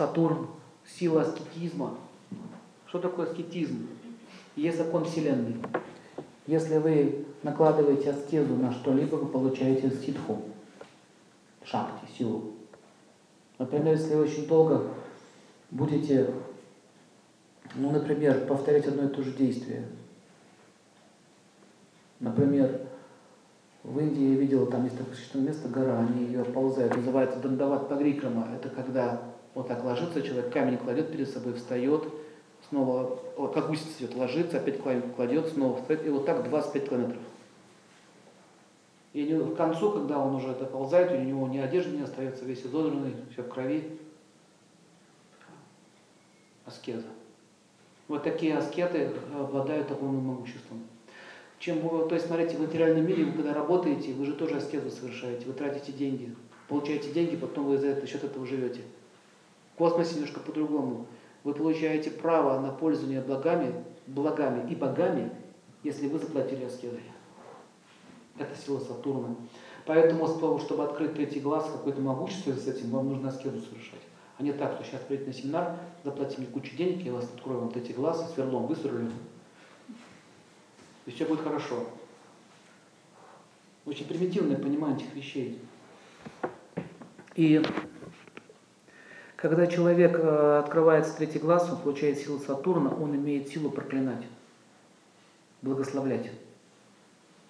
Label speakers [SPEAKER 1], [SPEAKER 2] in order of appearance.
[SPEAKER 1] Сатурн, сила аскетизма. Что такое аскетизм? Есть закон Вселенной. Если вы накладываете аскезу на что-либо, вы получаете ситху, шахти, силу. Например, если вы очень долго будете, ну, например, повторять одно и то же действие. Например, в Индии я видел, там есть такое место, гора, они ее ползают, называется Дандават Пагрикрама. Это когда вот так ложится человек, камень кладет перед собой, встает, снова, как гусеница идет, ложится, опять кладет, снова встает, и вот так 25 километров. И к концу, когда он уже доползает, у него ни одежды не остается, весь изодранный, все в крови. Аскеза. Вот такие аскеты обладают огромным могуществом. Чем, то есть, смотрите, в материальном мире, вы когда работаете, вы же тоже аскезу совершаете, вы тратите деньги, получаете деньги, потом вы за это, счет этого живете. Космосе немножко по-другому. Вы получаете право на пользование благами, благами и богами, если вы заплатили аскезой. Это сила Сатурна. Поэтому, чтобы открыть третий глаз, какое-то могущество с этим, вам нужно аскезу совершать. А не так, что сейчас придете на семинар, заплатите мне кучу денег, я вас открою вам третий глаз, сверлом высверлю, и все будет хорошо. Очень примитивное понимание этих вещей. И когда человек э, открывается третий глаз, он получает силу Сатурна, он имеет силу проклинать, благословлять.